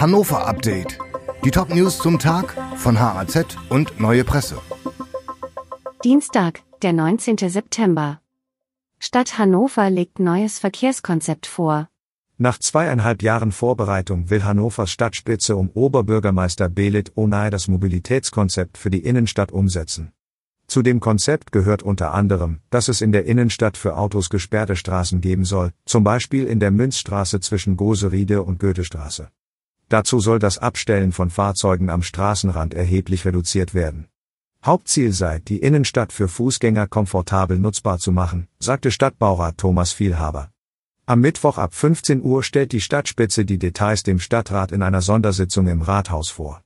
Hannover Update. Die Top News zum Tag von HAZ und Neue Presse. Dienstag, der 19. September. Stadt Hannover legt neues Verkehrskonzept vor. Nach zweieinhalb Jahren Vorbereitung will Hannovers Stadtspitze um Oberbürgermeister Belit Onay das Mobilitätskonzept für die Innenstadt umsetzen. Zu dem Konzept gehört unter anderem, dass es in der Innenstadt für Autos gesperrte Straßen geben soll, zum Beispiel in der Münzstraße zwischen Goseriede und Goethestraße. Dazu soll das Abstellen von Fahrzeugen am Straßenrand erheblich reduziert werden. Hauptziel sei, die Innenstadt für Fußgänger komfortabel nutzbar zu machen, sagte Stadtbaurat Thomas Vielhaber. Am Mittwoch ab 15 Uhr stellt die Stadtspitze die Details dem Stadtrat in einer Sondersitzung im Rathaus vor.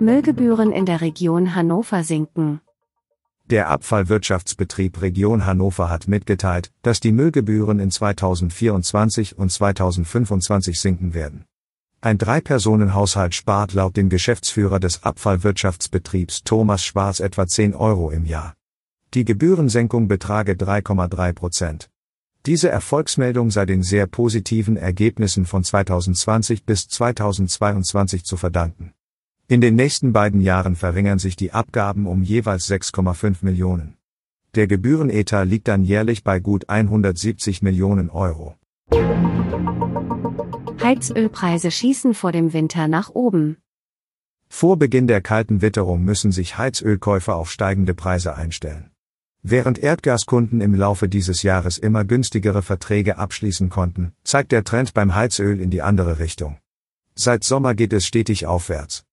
Müllgebühren in der Region Hannover sinken. Der Abfallwirtschaftsbetrieb Region Hannover hat mitgeteilt, dass die Müllgebühren in 2024 und 2025 sinken werden. Ein Drei-Personen-Haushalt spart laut dem Geschäftsführer des Abfallwirtschaftsbetriebs Thomas Schwarz etwa 10 Euro im Jahr. Die Gebührensenkung betrage 3,3 Prozent. Diese Erfolgsmeldung sei den sehr positiven Ergebnissen von 2020 bis 2022 zu verdanken. In den nächsten beiden Jahren verringern sich die Abgaben um jeweils 6,5 Millionen. Der Gebührenetat liegt dann jährlich bei gut 170 Millionen Euro. Heizölpreise schießen vor dem Winter nach oben. Vor Beginn der kalten Witterung müssen sich Heizölkäufer auf steigende Preise einstellen. Während Erdgaskunden im Laufe dieses Jahres immer günstigere Verträge abschließen konnten, zeigt der Trend beim Heizöl in die andere Richtung. Seit Sommer geht es stetig aufwärts.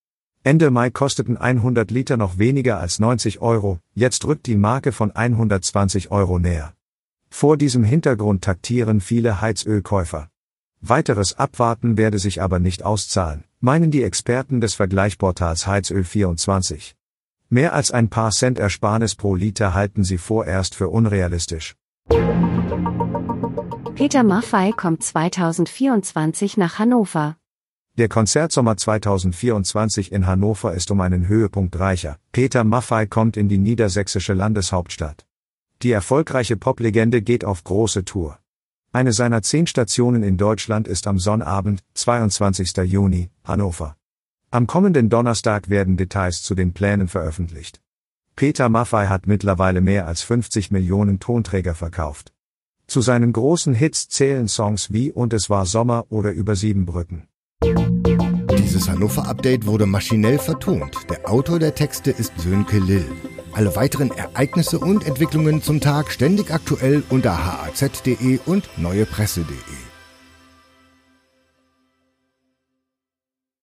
Ende Mai kosteten 100 Liter noch weniger als 90 Euro, jetzt rückt die Marke von 120 Euro näher. Vor diesem Hintergrund taktieren viele Heizölkäufer. Weiteres Abwarten werde sich aber nicht auszahlen, meinen die Experten des Vergleichsportals Heizöl24. Mehr als ein paar Cent Ersparnis pro Liter halten sie vorerst für unrealistisch. Peter Maffei kommt 2024 nach Hannover. Der Konzertsommer 2024 in Hannover ist um einen Höhepunkt reicher. Peter Maffei kommt in die niedersächsische Landeshauptstadt. Die erfolgreiche Poplegende geht auf große Tour. Eine seiner zehn Stationen in Deutschland ist am Sonnabend, 22. Juni, Hannover. Am kommenden Donnerstag werden Details zu den Plänen veröffentlicht. Peter Maffei hat mittlerweile mehr als 50 Millionen Tonträger verkauft. Zu seinen großen Hits zählen Songs wie Und es war Sommer oder Über sieben Brücken. Dieses Hannover-Update wurde maschinell vertont. Der Autor der Texte ist Sönke Lill. Alle weiteren Ereignisse und Entwicklungen zum Tag ständig aktuell unter haz.de und neuepresse.de.